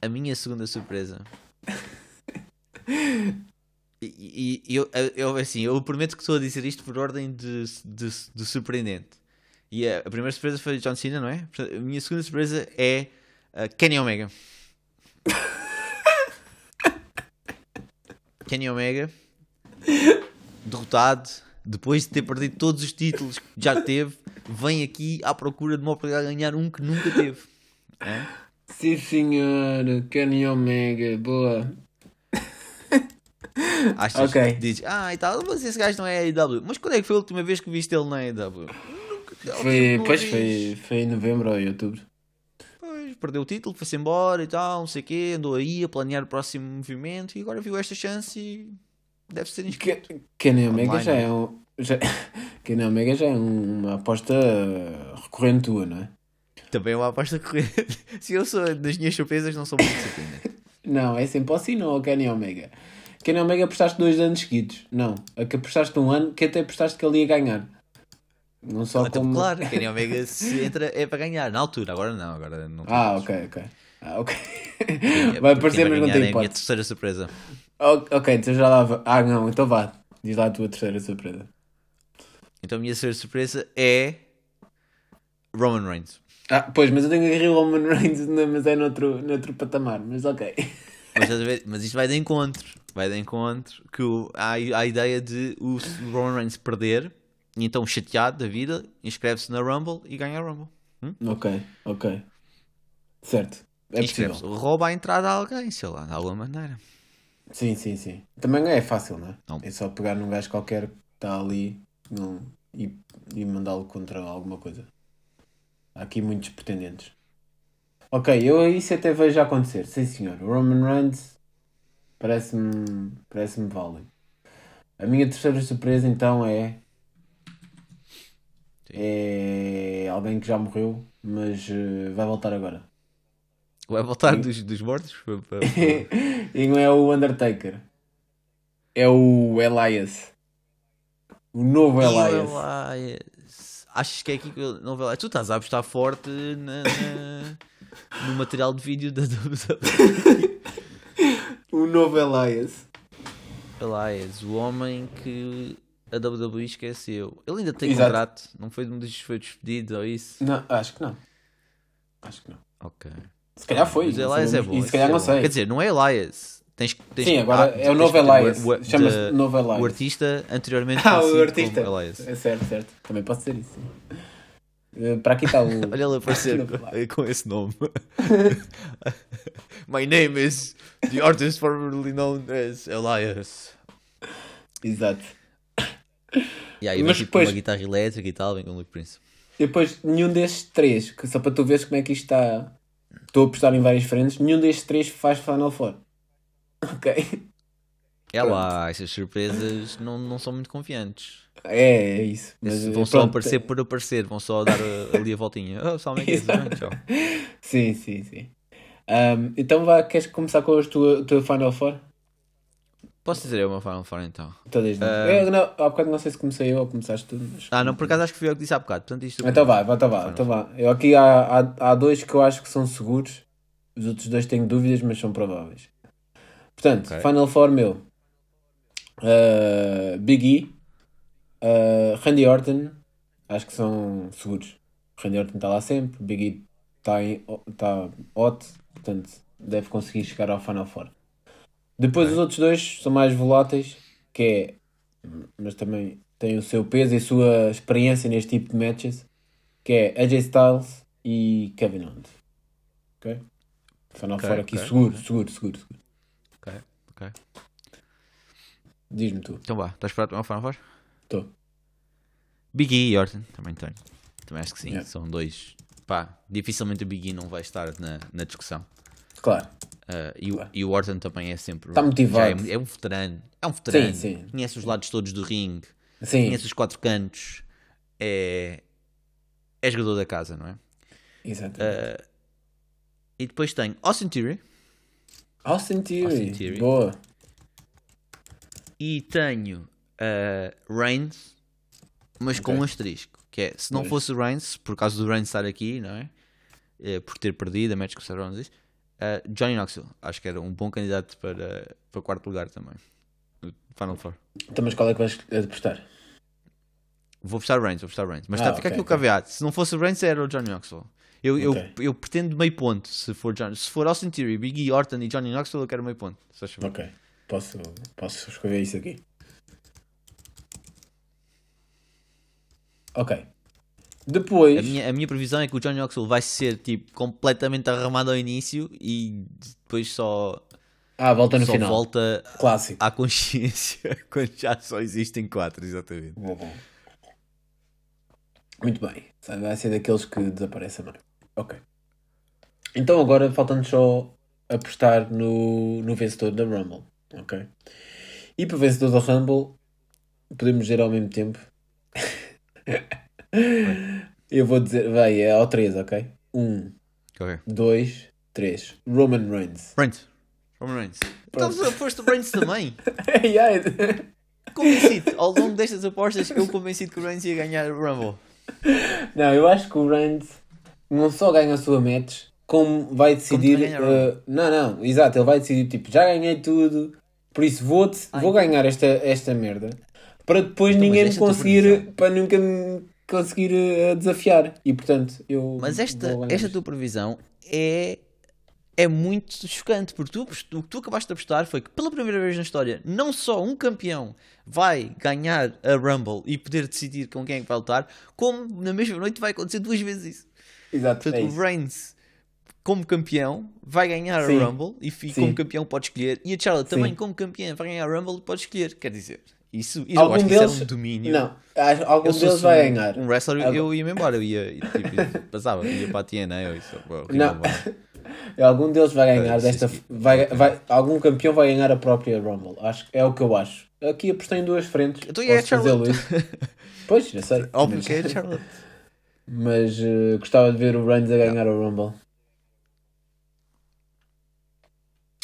Speaker 2: A minha segunda surpresa. E, e eu, eu, assim, eu prometo que estou a dizer isto por ordem de, de, de surpreendente. E a, a primeira surpresa foi John Cena, não é? A minha segunda surpresa é uh, Kenny Omega. Kenny Omega derrotado depois de ter perdido todos os títulos que já teve, vem aqui à procura de uma oportunidade de ganhar um que nunca teve. É?
Speaker 1: Sim, senhor. Kenny Omega. Boa.
Speaker 2: Achas
Speaker 1: Ok.
Speaker 2: que dizes, ah, e tal, mas esse gajo não é AEW. Mas quando é que foi a última vez que viste ele na AEW?
Speaker 1: Foi, pois foi, foi em novembro ou em outubro.
Speaker 2: Pois, perdeu o título, foi-se embora e tal, não sei o quê, andou aí a planear o próximo movimento e agora viu esta chance e deve ser inscrito.
Speaker 1: Kenny Omega já é um. Já, Kenny Omega já é um- uma aposta recorrente tua, não é?
Speaker 2: Também é uma aposta corrente. Se eu sou das minhas surpresas, não sou muito surpreendente.
Speaker 1: Não, é sempre assim, não, Kenny Omega. Kenny Omega apostaste dois anos seguidos. Não, a que apostaste um ano, que até apostaste que ele ia ganhar. Não só
Speaker 2: Então,
Speaker 1: como.
Speaker 2: claro, Kenny Omega se entra é para ganhar, na altura, agora não, agora não.
Speaker 1: Ah, ok, ok. Ah, ok.
Speaker 2: Quem-
Speaker 1: Vai aparecer,
Speaker 2: quem
Speaker 1: mas não tem
Speaker 2: é a minha
Speaker 1: hipótese.
Speaker 2: terceira surpresa.
Speaker 1: Ok, então já lá. Ah, não, então vá. Diz lá a tua terceira surpresa.
Speaker 2: Então a minha surpresa é Roman Reigns.
Speaker 1: Ah, pois, mas eu tenho que o Roman Reigns, mas é noutro, noutro patamar. Mas ok.
Speaker 2: Mas? Mas isto vai de encontro. Vai de encontro que o, há, há a ideia de o Roman Reigns perder, e então chateado da vida, inscreve-se na Rumble e ganha a Rumble. Hum?
Speaker 1: Ok, ok. Certo. É
Speaker 2: inscreve-se.
Speaker 1: possível.
Speaker 2: Rouba a entrada a alguém, sei lá, de alguma maneira.
Speaker 1: Sim, sim, sim. Também é fácil, não é?
Speaker 2: Não.
Speaker 1: É só pegar num gajo qualquer que está ali não, e, e mandá-lo contra alguma coisa. Há aqui muitos pretendentes. Ok, eu isso até vejo acontecer. Sim, senhor. Roman Reigns parece-me parece válido. A minha terceira surpresa então é.
Speaker 2: Sim.
Speaker 1: É alguém que já morreu, mas eh, vai voltar agora.
Speaker 2: Vai voltar dos, dos mortos?
Speaker 1: E não é o Undertaker. É o Elias. O novo
Speaker 2: o
Speaker 1: Elias.
Speaker 2: Elias. Achas que é aqui que não vou lá? Tu estás a apostar forte na- na- no material de vídeo da WWE.
Speaker 1: O novo Elias.
Speaker 2: Elias, o homem que a WWE esqueceu. Ele ainda tem
Speaker 1: Exato.
Speaker 2: contrato, não foi, um dos- foi despedido ou isso?
Speaker 1: Não, acho que não. Acho que não.
Speaker 2: Ok.
Speaker 1: Se calhar foi.
Speaker 2: Mas
Speaker 1: não
Speaker 2: Elias é bom.
Speaker 1: E se calhar não
Speaker 2: é bom.
Speaker 1: sei.
Speaker 2: Quer dizer, não é Elias. Tens, tens
Speaker 1: Sim, agora
Speaker 2: ah,
Speaker 1: é o novo Elias. Chama-se novo Elias.
Speaker 2: O artista anteriormente
Speaker 1: Ah, o artista. É certo, certo. Também pode ser isso. Eh, Para aqui está o.
Speaker 2: Olha ele aparecer com esse nome. My name is the artist formerly known as Elias.
Speaker 1: Exato.
Speaker 2: E aí vem tipo
Speaker 1: depois-
Speaker 2: uma guitarra elétrica e tal, vem com o Luke Prince.
Speaker 1: E depois, nenhum destes três, que só para tu veres como é que isto está. Estou a apostar em várias frentes, nenhum destes três faz Final Four. Ok.
Speaker 2: É
Speaker 1: Pronto.
Speaker 2: lá, essas surpresas não, não são muito confiantes.
Speaker 1: É, é isso. Mas, eh,
Speaker 2: vão só
Speaker 1: pronto,
Speaker 2: aparecer por aparecer, vão só dar a- ali a voltinha. Oh, só bem, tchau.
Speaker 1: Sim, sim, sim. Ahm, então vá, queres começar com a tua, tua Final Four?
Speaker 2: Posso dizer eu uma Final Four então?
Speaker 1: Todas não.
Speaker 2: Ah.
Speaker 1: Eu, não, há bocado não sei se comecei eu ou começaste tu. Mas...
Speaker 2: Ah, não, por acaso acho que fui eu que disse há bocado. Portanto, isto
Speaker 1: Então vá, então vá, então vá. Eu aqui há, há, há dois que eu acho que são seguros. Os outros dois tenho dúvidas, mas são prováveis. Portanto,
Speaker 2: Ok.
Speaker 1: Final Four meu. Ah, Big E. ah, Randy Orton. Acho que são seguros. Randy Orton está lá sempre. Big E está tá hot. Portanto, deve conseguir chegar ao Final Four. Depois
Speaker 2: Ok.
Speaker 1: os outros dois são mais voláteis. Que é... Mas também têm o seu peso e a sua experiência neste tipo de matches que é AJ Styles e Kevin Owens. Ok? Final
Speaker 2: Ok,
Speaker 1: Four aqui
Speaker 2: ok,
Speaker 1: seguro, seguro, seguro, seguro.
Speaker 2: Ok.
Speaker 1: Diz-me tu.
Speaker 2: Então vá, estás preparado para uma Final Four?
Speaker 1: Estou.
Speaker 2: Big E e Orton, também tenho. Também acho que sim,
Speaker 1: Yeah.
Speaker 2: são dois. Pá, dificilmente o Big E não vai estar na, na discussão.
Speaker 1: Claro.
Speaker 2: Uh, e, o-
Speaker 1: Claro.
Speaker 2: e o Orton também é sempre.
Speaker 1: Tá motivado.
Speaker 2: É, é um veterano. É um veterano.
Speaker 1: Sim, sim.
Speaker 2: Conhece os lados todos do ringue.
Speaker 1: Sim,
Speaker 2: Conhece os quatro cantos. É. É jogador da casa, não é?
Speaker 1: exato.
Speaker 2: Uh, e depois tenho Austin Theory.
Speaker 1: Austin Theory.
Speaker 2: Austin Theory.
Speaker 1: Boa.
Speaker 2: E tenho uh, Reigns, mas com
Speaker 1: Ok.
Speaker 2: um asterisco. Que é, se não
Speaker 1: Pois.
Speaker 2: fosse o Reigns, por causa do Reigns estar aqui, não é? Eh, por ter perdido a match com o Seth Rollins, uh, Johnny Knoxville. Acho que era um bom candidato para, para quarto lugar também. Final Four.
Speaker 1: Então, mas qual é que vais apostar?
Speaker 2: Vou postar Reigns, vou postar Reigns. Mas
Speaker 1: Ah,
Speaker 2: tá, fica
Speaker 1: ok,
Speaker 2: aqui o
Speaker 1: ok.
Speaker 2: caveat. Se não fosse o Reigns, era o Johnny Knoxville. Eu, eu,
Speaker 1: Ok.
Speaker 2: eu pretendo meio ponto. Se for, John, se for Austin Theory, Big E, Orton e Johnny Knoxville, eu quero meio ponto.
Speaker 1: Ok. Posso, posso escrever isso aqui. Ok. Depois.
Speaker 2: A minha, a minha previsão é que o Johnny Knoxville vai ser tipo completamente arramado ao início e depois só,
Speaker 1: Ah, volta no
Speaker 2: só
Speaker 1: final.
Speaker 2: volta
Speaker 1: Clássico.
Speaker 2: à consciência quando já só existem quatro, exatamente.
Speaker 1: Bom, bom. Muito bem. Vai ser daqueles que desaparece a meio. Ok. Então agora falta-nos só apostar no, no vencedor da Rumble. Ok? E para o vencedor da Rumble, podemos dizer ao mesmo tempo. Eu vou dizer, vai, é ao 3, ok? 1,
Speaker 2: Ok.
Speaker 1: 2, 3. Roman Reigns.
Speaker 2: Reigns. Roman Reigns. Estamos a aposto Reigns também.
Speaker 1: Yeah.
Speaker 2: Convencido. Ao longo destas apostas, eu convencido que o Reigns ia ganhar o Rumble.
Speaker 1: não, eu acho que o Reigns não só ganha a sua match, como vai decidir.
Speaker 2: ganha a
Speaker 1: eh, não, não, exato, ele vai decidir tipo, já ganhei tudo, por isso vou, vou ganhar esta, esta merda para depois
Speaker 2: Então,
Speaker 1: ninguém me
Speaker 2: é
Speaker 1: conseguir, para nunca me conseguir eh, desafiar. E portanto, eu.
Speaker 2: Mas esta, esta tua previsão é, é muito chocante, porque tu, o que tu acabaste de apostar foi que pela primeira vez na história, não só um campeão vai ganhar a Rumble e poder decidir com quem é que vai lutar, como na mesma noite vai acontecer duas vezes isso.
Speaker 1: Exato,
Speaker 2: Portanto,
Speaker 1: é
Speaker 2: o. Reigns, como campeão, vai ganhar
Speaker 1: Sim.
Speaker 2: a Rumble e
Speaker 1: Sim.
Speaker 2: como campeão pode escolher. E a Charlotte também, como campeã, vai ganhar a Rumble e pode escolher. Quer dizer, isso, isso eu
Speaker 1: Algum
Speaker 2: acho que
Speaker 1: deles.
Speaker 2: isso é um domínio.
Speaker 1: Não, algum
Speaker 2: Eu
Speaker 1: deles vai
Speaker 2: um-
Speaker 1: ganhar.
Speaker 2: Um wrestler,
Speaker 1: Algum-
Speaker 2: eu ia-me embora. Eu ia, tipo, passava, ia para a TNA. ou isso,
Speaker 1: Não. Algum deles vai ganhar
Speaker 2: É,
Speaker 1: desta. Vai, vai, algum campeão vai ganhar a própria Rumble. Acho, é o que eu acho. Aqui apostei em duas frentes.
Speaker 2: Então e é
Speaker 1: Posso fazê-lo
Speaker 2: Charlotte?
Speaker 1: isso. Pois, já sei.
Speaker 2: Óbvio que é a Charlotte.
Speaker 1: Mas, eh, gostava de ver o Reigns a ganhar o Rumble.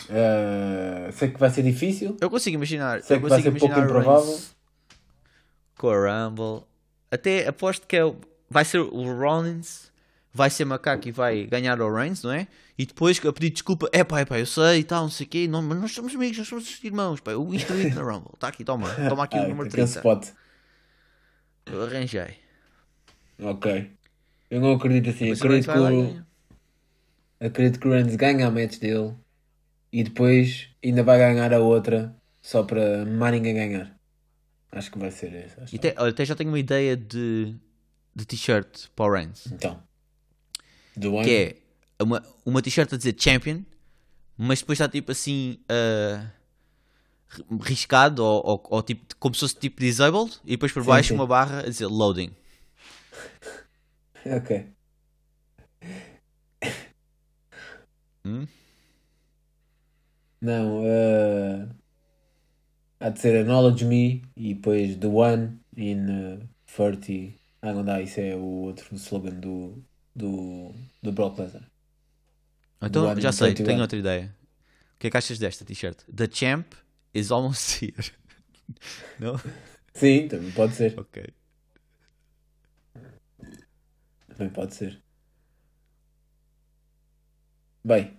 Speaker 1: Eh, sei que vai ser difícil.
Speaker 2: Eu consigo imaginar.
Speaker 1: Sei
Speaker 2: eu
Speaker 1: que vai ser pouco
Speaker 2: o
Speaker 1: improvável.
Speaker 2: Reigns Com a Rumble. Até aposto que é, o- vai ser o Rollins. Vai ser macaco e vai ganhar o Reigns, não é? E depois a pedir desculpa. É pá, é pá, eu sei e tal, não sei o quê. Não, mas nós somos amigos, nós somos irmãos. Pá, eu instruí-te na Rumble. Está aqui, toma. Toma aqui
Speaker 1: Ah,
Speaker 2: o número
Speaker 1: aquele
Speaker 2: 30.
Speaker 1: spot.
Speaker 2: Eu arranjei.
Speaker 1: Ok. Eu não acredito assim.
Speaker 2: Mas
Speaker 1: Acredito que, o, acredito que o Reigns ganha a match dele e depois ainda vai ganhar a outra só para mais ninguém ganhar. Acho que vai ser isso. acho
Speaker 2: E até, olha, até já tenho uma ideia de, de t-shirt para o Reigns.
Speaker 1: Então. Do.
Speaker 2: Que é uma, uma t-shirt a dizer Champion, mas depois está tipo assim ri- riscado ou, ou, ou tipo, como se fosse tipo disabled e depois por
Speaker 1: Sim,
Speaker 2: baixo
Speaker 1: sim.
Speaker 2: uma barra a dizer loading.
Speaker 1: Ok.
Speaker 2: Hum?
Speaker 1: Não, eh, há de ser Acknowledge Me e depois The One in uh, 30. Ah, não dá, isso é o outro slogan do, do, do Brock Lesnar.
Speaker 2: Então
Speaker 1: ano
Speaker 2: já sei,
Speaker 1: 21.
Speaker 2: tenho outra ideia. O que é que achas desta t-shirt? The champ is almost here. Não?
Speaker 1: Sim, também pode ser.
Speaker 2: Ok.
Speaker 1: Também pode ser. Bem.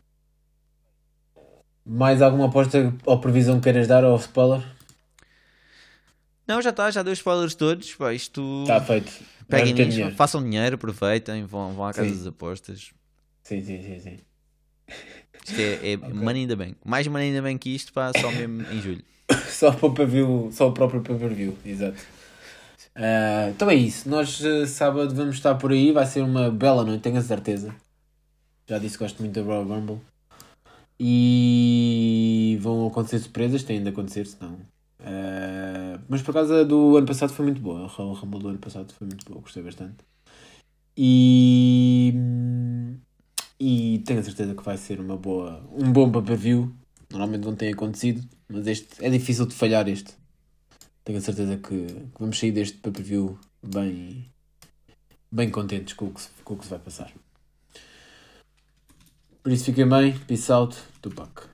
Speaker 1: Mais alguma aposta ou previsão que queiras dar ao spoiler?
Speaker 2: Não, já está, já deu os spoilers todos. Pá, isto.
Speaker 1: Está feito.
Speaker 2: Peguem nisso,
Speaker 1: dinheiro.
Speaker 2: façam dinheiro, aproveitem, vão, vão à casa
Speaker 1: Sim.
Speaker 2: das apostas.
Speaker 1: Sim, sim, sim, sim.
Speaker 2: Isto é, é money in the bank. Mais money in the bank que isto, pá, só mesmo em julho.
Speaker 1: Só para o pay-per-view, só o próprio pay-per-view, exato. Ah, então é isso. Nós eh, sábado vamos estar por aí. Vai ser uma bela noite, tenho a certeza. Já disse que gosto muito da Royal Rumble. E vão acontecer surpresas, têm de acontecer, senão. Ah, mas por causa do ano passado foi muito boa. A Royal Rumble do ano passado foi muito boa, gostei bastante. E. E tenho a certeza que vai ser uma boa, um bom pay-per-view. Normalmente não tem acontecido, mas este é difícil de falhar este. Tenho a certeza que, que vamos sair deste pay-per-view bem, bem contentes com o, que se, com o que se vai passar. Por isso fiquem bem, peace out, Tupac.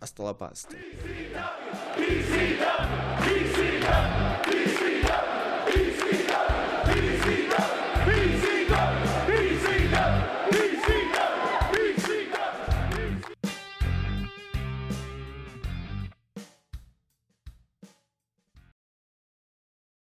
Speaker 2: Hasta la pasta.